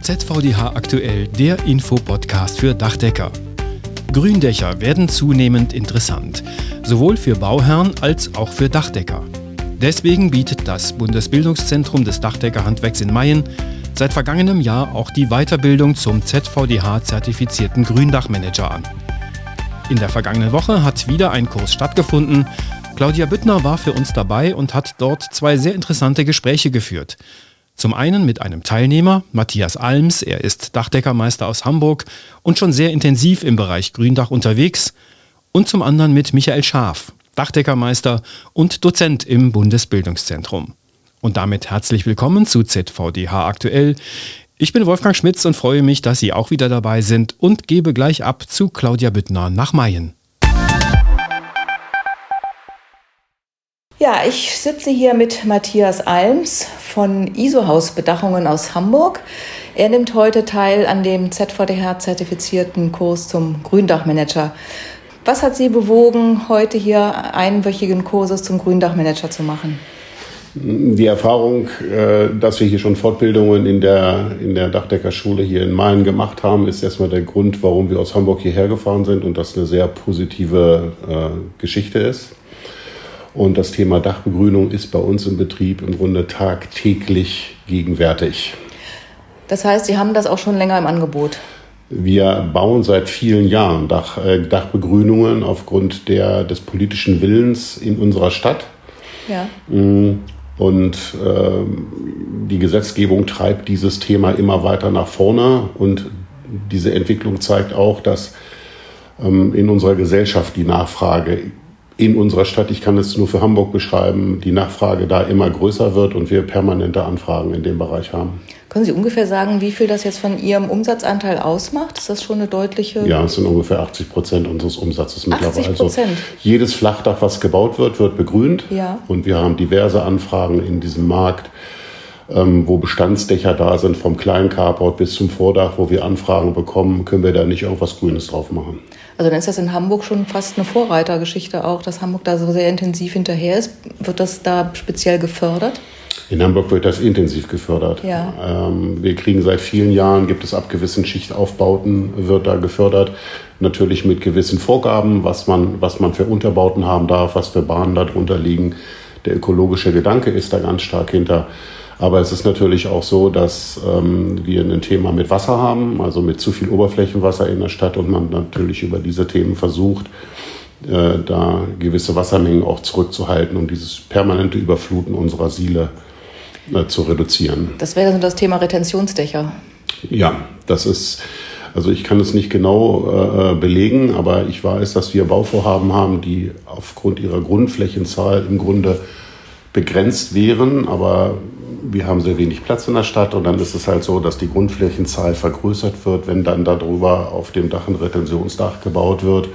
ZVDH aktuell, der Infopodcast für Dachdecker. Gründächer werden zunehmend interessant, sowohl für Bauherren als auch für Dachdecker. Deswegen bietet das Bundesbildungszentrum des Dachdeckerhandwerks in Mayen seit vergangenem Jahr auch die Weiterbildung zum ZVDH-zertifizierten Gründachmanager an. In der vergangenen Woche hat wieder ein Kurs stattgefunden. Claudia Büttner war für uns dabei und hat dort zwei sehr interessante Gespräche geführt. Zum einen mit einem Teilnehmer, Matthias Alms, er ist Dachdeckermeister aus Hamburg und schon sehr intensiv im Bereich Gründach unterwegs, und zum anderen mit Michael Schaaf, Dachdeckermeister und Dozent im Bundesbildungszentrum. Und damit herzlich willkommen zu ZVDH aktuell. Ich bin Wolfgang Schmitz und freue mich, dass Sie auch wieder dabei sind und gebe gleich ab zu Claudia Büttner nach Mayen. Ja, ich sitze hier mit Matthias Alms von ISO-Haus Bedachungen aus Hamburg. Er nimmt heute teil an dem ZVDH-zertifizierten Kurs zum Gründachmanager. Was hat Sie bewogen, heute hier einwöchigen Kurses zum Gründachmanager zu machen? Die Erfahrung, äh, dass wir hier schon Fortbildungen in der, in der Dachdeckerschule hier in Main gemacht haben, ist erstmal der Grund, warum wir aus Hamburg hierher gefahren sind und das eine sehr positive äh, Geschichte ist. Und das Thema Dachbegrünung ist bei uns im Betrieb im Grunde tagtäglich gegenwärtig. Das heißt, Sie haben das auch schon länger im Angebot? Wir bauen seit vielen Jahren Dach, äh, Dachbegrünungen aufgrund der, des politischen Willens in unserer Stadt. Ja. Mm, und äh, die Gesetzgebung treibt dieses Thema immer weiter nach vorne. Und diese Entwicklung zeigt auch, dass ähm, in unserer Gesellschaft die Nachfrage in unserer Stadt, ich kann es nur für Hamburg beschreiben, die Nachfrage da immer größer wird und wir permanente Anfragen in dem Bereich haben. Können Sie ungefähr sagen, wie viel das jetzt von Ihrem Umsatzanteil ausmacht? Ist das schon eine deutliche? Ja, es sind ungefähr 80 Prozent unseres Umsatzes mittlerweile. 80 Prozent. Also jedes Flachdach, was gebaut wird, wird begrünt. Ja. Und wir haben diverse Anfragen in diesem Markt, ähm, wo Bestandsdächer da sind, vom kleinen Carport bis zum Vordach, wo wir Anfragen bekommen, können wir da nicht irgendwas Grünes drauf machen. Also dann ist das in Hamburg schon fast eine Vorreitergeschichte auch, dass Hamburg da so sehr intensiv hinterher ist. Wird das da speziell gefördert? In Hamburg wird das intensiv gefördert. Ja. Ähm, wir kriegen seit vielen Jahren, gibt es ab gewissen Schichtaufbauten, wird da gefördert. Natürlich mit gewissen Vorgaben, was man, was man für Unterbauten haben darf, was für Bahnen darunter liegen. Der ökologische Gedanke ist da ganz stark hinter. Aber es ist natürlich auch so, dass ähm, wir ein Thema mit Wasser haben, also mit zu viel Oberflächenwasser in der Stadt und man natürlich über diese Themen versucht, äh, da gewisse Wassermengen auch zurückzuhalten und dieses permanente Überfluten unserer Siele äh, zu reduzieren. Das wäre dann das Thema Retentionsdächer. Ja, das ist, also ich kann es nicht genau äh, belegen, aber ich weiß, dass wir Bauvorhaben haben, die aufgrund ihrer Grundflächenzahl im Grunde begrenzt wären, aber wir haben sehr wenig Platz in der Stadt und dann ist es halt so, dass die Grundflächenzahl vergrößert wird, wenn dann darüber auf dem Dach ein Retentionsdach gebaut wird,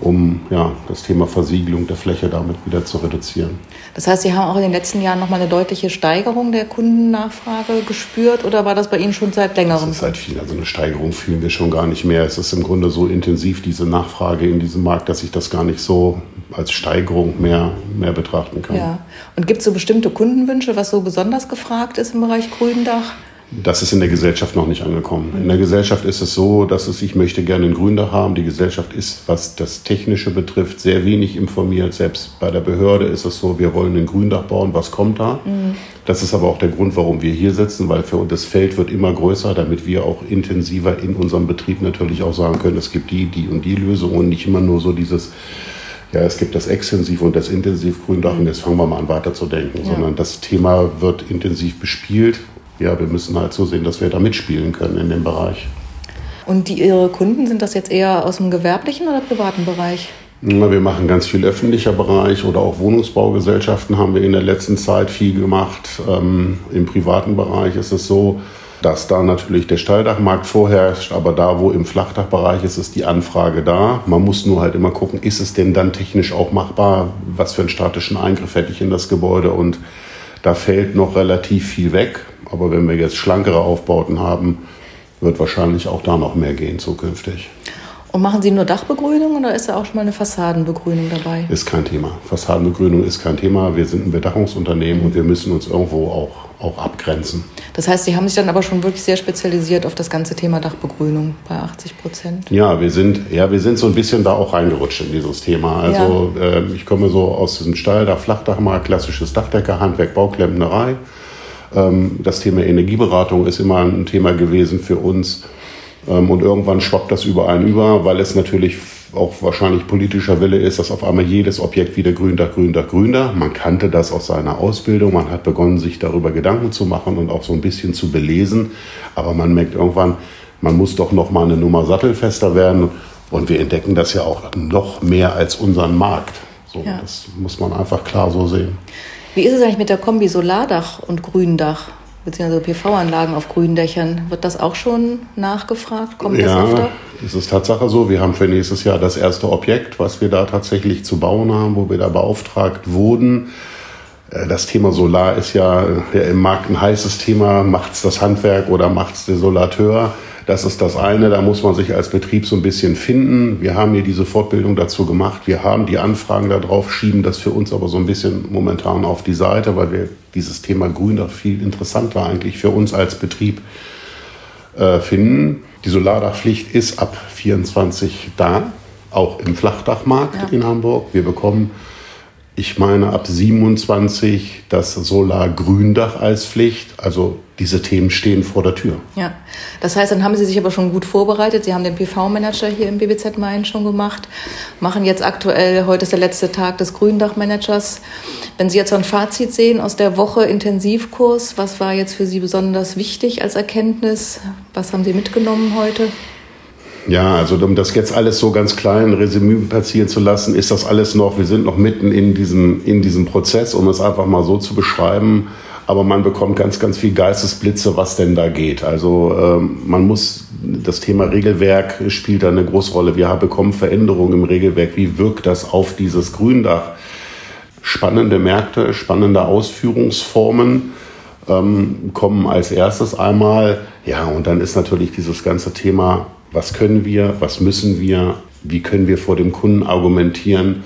um ja, das Thema Versiegelung der Fläche damit wieder zu reduzieren. Das heißt, Sie haben auch in den letzten Jahren nochmal eine deutliche Steigerung der Kundennachfrage gespürt oder war das bei Ihnen schon seit längerem? Das ist seit viel. Also eine Steigerung fühlen wir schon gar nicht mehr. Es ist im Grunde so intensiv, diese Nachfrage in diesem Markt, dass ich das gar nicht so als Steigerung mehr, mehr betrachten kann. Ja. Und gibt es so bestimmte Kundenwünsche, was so besonders gefragt ist im Bereich Gründach? Das ist in der Gesellschaft noch nicht angekommen. In der Gesellschaft ist es so, dass es, ich möchte gerne ein Gründach haben. Die Gesellschaft ist, was das Technische betrifft, sehr wenig informiert. Selbst bei der Behörde ist es so, wir wollen ein Gründach bauen, was kommt da? Mhm. Das ist aber auch der Grund, warum wir hier sitzen, weil für uns das Feld wird immer größer, damit wir auch intensiver in unserem Betrieb natürlich auch sagen können, es gibt die, die und die Lösung und nicht immer nur so dieses ja, es gibt das Extensiv und das Intensiv Gründach und jetzt fangen wir mal an weiterzudenken, ja. sondern das Thema wird intensiv bespielt. Ja, wir müssen halt so sehen, dass wir da mitspielen können in dem Bereich. Und die, Ihre Kunden, sind das jetzt eher aus dem gewerblichen oder privaten Bereich? Na, wir machen ganz viel öffentlicher Bereich oder auch Wohnungsbaugesellschaften haben wir in der letzten Zeit viel gemacht. Ähm, Im privaten Bereich ist es so, dass da natürlich der Steildachmarkt vorherrscht, aber da, wo im Flachdachbereich ist, ist die Anfrage da. Man muss nur halt immer gucken, ist es denn dann technisch auch machbar? Was für einen statischen Eingriff hätte ich in das Gebäude? Und da fällt noch relativ viel weg. Aber wenn wir jetzt schlankere Aufbauten haben, wird wahrscheinlich auch da noch mehr gehen zukünftig. Und machen Sie nur Dachbegrünung oder ist da auch schon mal eine Fassadenbegrünung dabei? Ist kein Thema. Fassadenbegrünung ist kein Thema. Wir sind ein Bedachungsunternehmen und wir müssen uns irgendwo auch, auch abgrenzen. Das heißt, Sie haben sich dann aber schon wirklich sehr spezialisiert auf das ganze Thema Dachbegrünung bei 80 Prozent. Ja, wir sind, ja, wir sind so ein bisschen da auch reingerutscht in dieses Thema. Also ja. äh, ich komme so aus diesem Steildach, Flachdach mal, klassisches Dachdeckerhandwerk, Bauklempnerei. Ähm, das Thema Energieberatung ist immer ein Thema gewesen für uns. Ähm, und irgendwann schwappt das überall über, weil es natürlich auch wahrscheinlich politischer Wille ist, dass auf einmal jedes Objekt wieder Gründach, Gründach, Gründach. Man kannte das aus seiner Ausbildung, man hat begonnen, sich darüber Gedanken zu machen und auch so ein bisschen zu belesen. Aber man merkt irgendwann, man muss doch noch mal eine Nummer sattelfester werden. Und wir entdecken das ja auch noch mehr als unseren Markt. So, ja. Das muss man einfach klar so sehen. Wie ist es eigentlich mit der Kombi Solardach und Gründach? beziehungsweise PV-Anlagen auf Gründächern. Wird das auch schon nachgefragt? Kommt das ja, öfter? das ist Tatsache so. Wir haben für nächstes Jahr das erste Objekt, was wir da tatsächlich zu bauen haben, wo wir da beauftragt wurden. Äh, das Thema Solar ist ja, ja im Markt ein heißes Thema. Macht es das Handwerk oder macht es der Solateur? Das ist das eine, da muss man sich als Betrieb so ein bisschen finden. Wir haben hier diese Fortbildung dazu gemacht. Wir haben die Anfragen darauf, schieben das für uns aber so ein bisschen momentan auf die Seite, weil wir dieses Thema Grün doch viel interessanter eigentlich für uns als Betrieb äh, finden. Die Solardachpflicht ist ab 24 da, auch im Flachdachmarkt ja. in Hamburg. Wir bekommen ich meine ab 27 das Solar-Gründach als Pflicht. Also diese Themen stehen vor der Tür. Ja, das heißt, dann haben Sie sich aber schon gut vorbereitet. Sie haben den PV-Manager hier im BBZ Main schon gemacht, machen jetzt aktuell, heute ist der letzte Tag des Gründach-Managers. Wenn Sie jetzt so ein Fazit sehen aus der Woche Intensivkurs, was war jetzt für Sie besonders wichtig als Erkenntnis? Was haben Sie mitgenommen heute? Ja, also um das jetzt alles so ganz klein Resümee passieren zu lassen, ist das alles noch, wir sind noch mitten in diesem, in diesem Prozess, um es einfach mal so zu beschreiben. Aber man bekommt ganz, ganz viel Geistesblitze, was denn da geht. Also ähm, man muss, das Thema Regelwerk spielt da eine große Rolle. Wir bekommen Veränderungen im Regelwerk. Wie wirkt das auf dieses Gründach? Spannende Märkte, spannende Ausführungsformen ähm, kommen als erstes einmal. Ja, und dann ist natürlich dieses ganze Thema was können wir, was müssen wir, wie können wir vor dem Kunden argumentieren,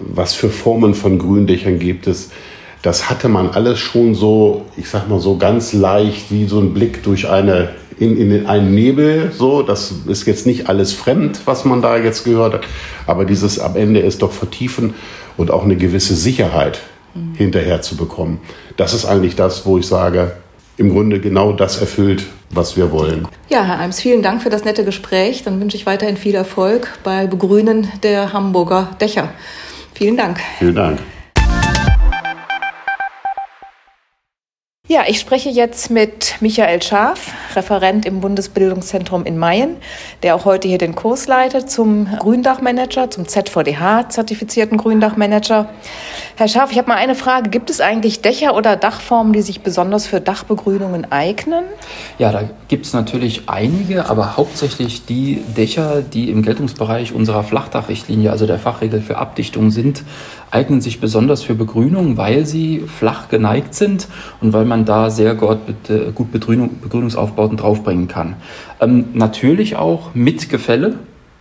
was für Formen von Gründächern gibt es. Das hatte man alles schon so, ich sag mal so ganz leicht wie so ein Blick durch eine in, in einen Nebel. So, das ist jetzt nicht alles fremd, was man da jetzt gehört hat, aber dieses am Ende ist doch vertiefen und auch eine gewisse Sicherheit mhm. hinterher zu bekommen. Das ist eigentlich das, wo ich sage, im Grunde genau das erfüllt, was wir wollen. Ja, Herr Eims, vielen Dank für das nette Gespräch. Dann wünsche ich weiterhin viel Erfolg bei Begrünen der Hamburger Dächer. Vielen Dank. Vielen Dank. Ja, ich spreche jetzt mit Michael Scharf, Referent im Bundesbildungszentrum in Mayen, der auch heute hier den Kurs leitet zum Gründachmanager, zum ZVDH-zertifizierten Gründachmanager. Herr Scharf, ich habe mal eine Frage. Gibt es eigentlich Dächer oder Dachformen, die sich besonders für Dachbegrünungen eignen? Ja, da gibt es natürlich einige, aber hauptsächlich die Dächer, die im Geltungsbereich unserer Flachdachrichtlinie, also der Fachregel für Abdichtung sind, eignen sich besonders für Begrünung, weil sie flach geneigt sind und weil man da sehr gut, gut Begrünung, Begrünungsaufbauten draufbringen kann. Ähm, natürlich auch mit Gefälle,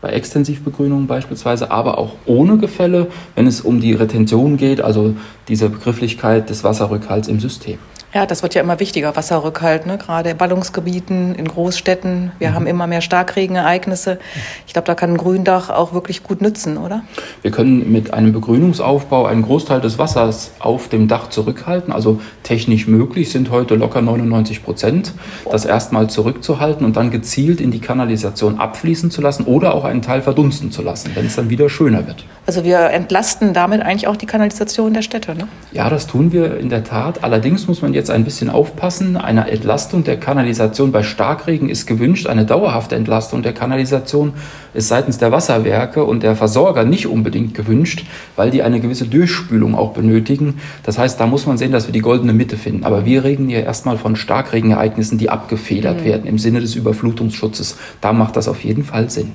bei Extensivbegrünung beispielsweise, aber auch ohne Gefälle, wenn es um die Retention geht, also diese Begrifflichkeit des Wasserrückhalts im System. Ja, das wird ja immer wichtiger, Wasserrückhalt, ne? gerade in Ballungsgebieten, in Großstädten. Wir mhm. haben immer mehr Starkregenereignisse. Ich glaube, da kann ein Gründach auch wirklich gut nützen, oder? Wir können mit einem Begrünungsaufbau einen Großteil des Wassers auf dem Dach zurückhalten. Also technisch möglich sind heute locker 99 Prozent, das erstmal zurückzuhalten und dann gezielt in die Kanalisation abfließen zu lassen oder auch einen Teil verdunsten zu lassen, wenn es dann wieder schöner wird. Also wir entlasten damit eigentlich auch die Kanalisation der Städte, ne? Ja, das tun wir in der Tat. Allerdings muss man jetzt ein bisschen aufpassen. Eine Entlastung der Kanalisation bei Starkregen ist gewünscht. Eine dauerhafte Entlastung der Kanalisation ist seitens der Wasserwerke und der Versorger nicht unbedingt gewünscht, weil die eine gewisse Durchspülung auch benötigen. Das heißt, da muss man sehen, dass wir die goldene Mitte finden. Aber wir reden hier erstmal von Starkregenereignissen, die abgefedert mhm. werden im Sinne des Überflutungsschutzes. Da macht das auf jeden Fall Sinn.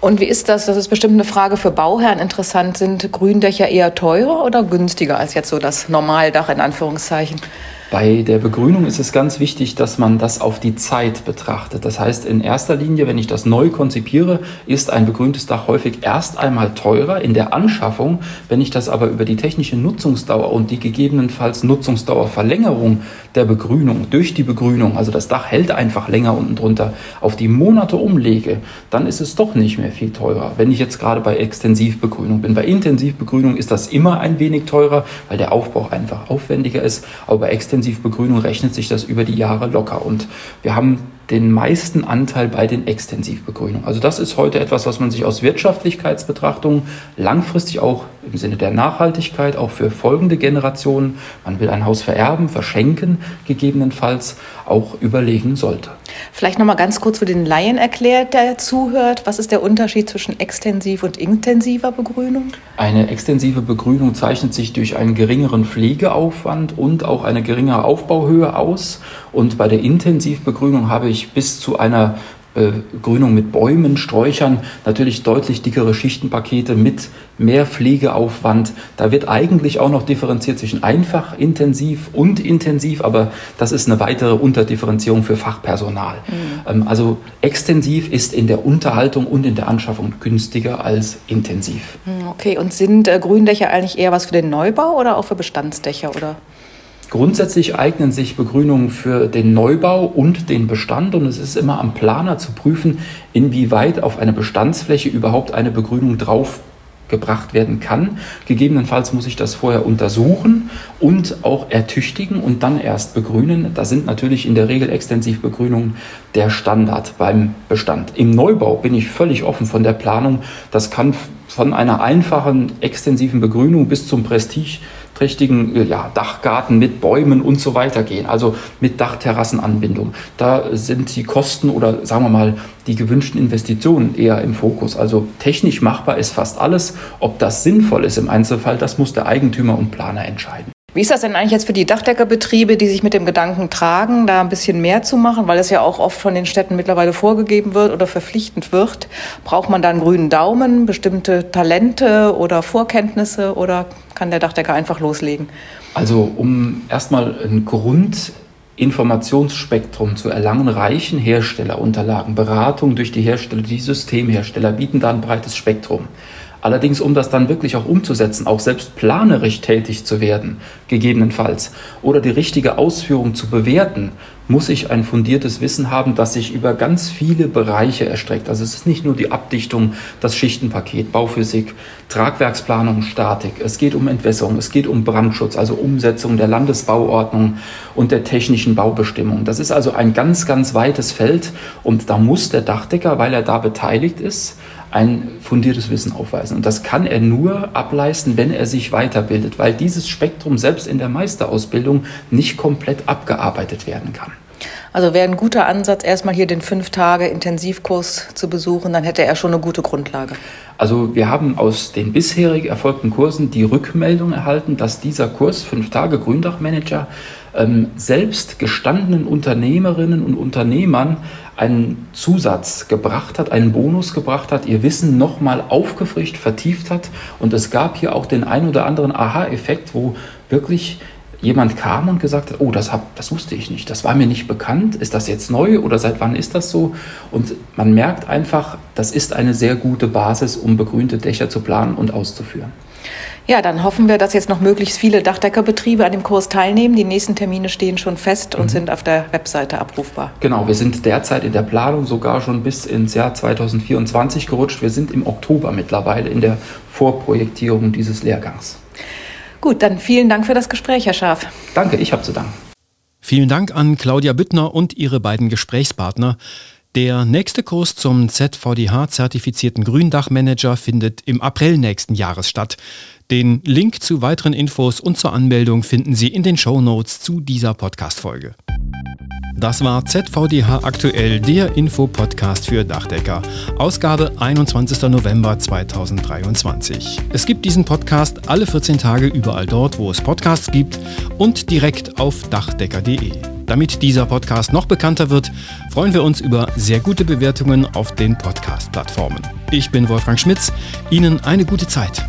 Und wie ist das? Das ist bestimmt eine Frage für Bauherren interessant. Sind Gründächer eher teurer oder günstiger als jetzt so das Normaldach in Anführungszeichen? Bei der Begrünung ist es ganz wichtig, dass man das auf die Zeit betrachtet. Das heißt, in erster Linie, wenn ich das neu konzipiere, ist ein begrüntes Dach häufig erst einmal teurer in der Anschaffung. Wenn ich das aber über die technische Nutzungsdauer und die gegebenenfalls Nutzungsdauerverlängerung der Begrünung durch die Begrünung, also das Dach hält einfach länger unten drunter, auf die Monate umlege, dann ist es doch nicht mehr viel teurer. Wenn ich jetzt gerade bei Extensivbegrünung bin. Bei Intensivbegrünung ist das immer ein wenig teurer, weil der Aufbau einfach aufwendiger ist. Aber bei Intensivbegrünung rechnet sich das über die Jahre locker. Und wir haben den meisten Anteil bei den Extensivbegrünungen. Also das ist heute etwas, was man sich aus Wirtschaftlichkeitsbetrachtungen langfristig auch im Sinne der Nachhaltigkeit, auch für folgende Generationen, man will ein Haus vererben, verschenken, gegebenenfalls auch überlegen sollte. Vielleicht nochmal ganz kurz für den Laien erklärt, der zuhört, was ist der Unterschied zwischen extensiv und intensiver Begrünung? Eine extensive Begrünung zeichnet sich durch einen geringeren Pflegeaufwand und auch eine geringere Aufbauhöhe aus. Und bei der Intensivbegrünung habe ich bis zu einer äh, Grünung mit Bäumen, Sträuchern, natürlich deutlich dickere Schichtenpakete mit mehr Pflegeaufwand. Da wird eigentlich auch noch differenziert zwischen einfach intensiv und intensiv, aber das ist eine weitere Unterdifferenzierung für Fachpersonal. Mhm. Ähm, also extensiv ist in der Unterhaltung und in der Anschaffung günstiger als intensiv. Mhm, okay, und sind äh, Gründächer eigentlich eher was für den Neubau oder auch für Bestandsdächer? Oder? Grundsätzlich eignen sich Begrünungen für den Neubau und den Bestand und es ist immer am Planer zu prüfen, inwieweit auf eine Bestandsfläche überhaupt eine Begrünung drauf gebracht werden kann. Gegebenenfalls muss ich das vorher untersuchen und auch ertüchtigen und dann erst begrünen. Da sind natürlich in der Regel Extensivbegrünungen der Standard beim Bestand. Im Neubau bin ich völlig offen von der Planung. Das kann von einer einfachen extensiven Begrünung bis zum Prestige trächtigen äh, ja, Dachgarten mit Bäumen und so weiter gehen, also mit Dachterrassenanbindung. Da sind die Kosten oder sagen wir mal die gewünschten Investitionen eher im Fokus. Also technisch machbar ist fast alles. Ob das sinnvoll ist im Einzelfall, das muss der Eigentümer und Planer entscheiden. Wie ist das denn eigentlich jetzt für die Dachdeckerbetriebe, die sich mit dem Gedanken tragen, da ein bisschen mehr zu machen, weil es ja auch oft von den Städten mittlerweile vorgegeben wird oder verpflichtend wird? Braucht man da einen grünen Daumen, bestimmte Talente oder Vorkenntnisse oder kann der Dachdecker einfach loslegen? Also um erstmal ein Grundinformationsspektrum zu erlangen, reichen Herstellerunterlagen, Beratung durch die Hersteller, die Systemhersteller bieten da ein breites Spektrum. Allerdings, um das dann wirklich auch umzusetzen, auch selbst planerisch tätig zu werden, gegebenenfalls, oder die richtige Ausführung zu bewerten, muss ich ein fundiertes Wissen haben, das sich über ganz viele Bereiche erstreckt. Also es ist nicht nur die Abdichtung, das Schichtenpaket, Bauphysik, Tragwerksplanung, Statik. Es geht um Entwässerung, es geht um Brandschutz, also Umsetzung der Landesbauordnung und der technischen Baubestimmung. Das ist also ein ganz, ganz weites Feld und da muss der Dachdecker, weil er da beteiligt ist, ein fundiertes Wissen aufweisen. Und das kann er nur ableisten, wenn er sich weiterbildet, weil dieses Spektrum selbst in der Meisterausbildung nicht komplett abgearbeitet werden kann. Also wäre ein guter Ansatz, erstmal hier den fünf Tage Intensivkurs zu besuchen, dann hätte er schon eine gute Grundlage. Also wir haben aus den bisherig erfolgten Kursen die Rückmeldung erhalten, dass dieser Kurs fünf Tage Gründachmanager ähm, selbst gestandenen Unternehmerinnen und Unternehmern einen Zusatz gebracht hat, einen Bonus gebracht hat, ihr Wissen nochmal aufgefrischt, vertieft hat. Und es gab hier auch den ein oder anderen Aha-Effekt, wo wirklich jemand kam und gesagt hat, oh, das, hab, das wusste ich nicht, das war mir nicht bekannt, ist das jetzt neu oder seit wann ist das so? Und man merkt einfach, das ist eine sehr gute Basis, um begrünte Dächer zu planen und auszuführen. Ja, dann hoffen wir, dass jetzt noch möglichst viele Dachdeckerbetriebe an dem Kurs teilnehmen. Die nächsten Termine stehen schon fest und mhm. sind auf der Webseite abrufbar. Genau, wir sind derzeit in der Planung sogar schon bis ins Jahr 2024 gerutscht. Wir sind im Oktober mittlerweile in der Vorprojektierung dieses Lehrgangs. Gut, dann vielen Dank für das Gespräch, Herr Scharf. Danke, ich habe zu danken. Vielen Dank an Claudia Büttner und ihre beiden Gesprächspartner. Der nächste Kurs zum ZVDH-zertifizierten Gründachmanager findet im April nächsten Jahres statt. Den Link zu weiteren Infos und zur Anmeldung finden Sie in den Show Notes zu dieser Podcast-Folge. Das war ZVDH aktuell, der Infopodcast für Dachdecker. Ausgabe 21. November 2023. Es gibt diesen Podcast alle 14 Tage überall dort, wo es Podcasts gibt und direkt auf dachdecker.de. Damit dieser Podcast noch bekannter wird, freuen wir uns über sehr gute Bewertungen auf den Podcast-Plattformen. Ich bin Wolfgang Schmitz. Ihnen eine gute Zeit.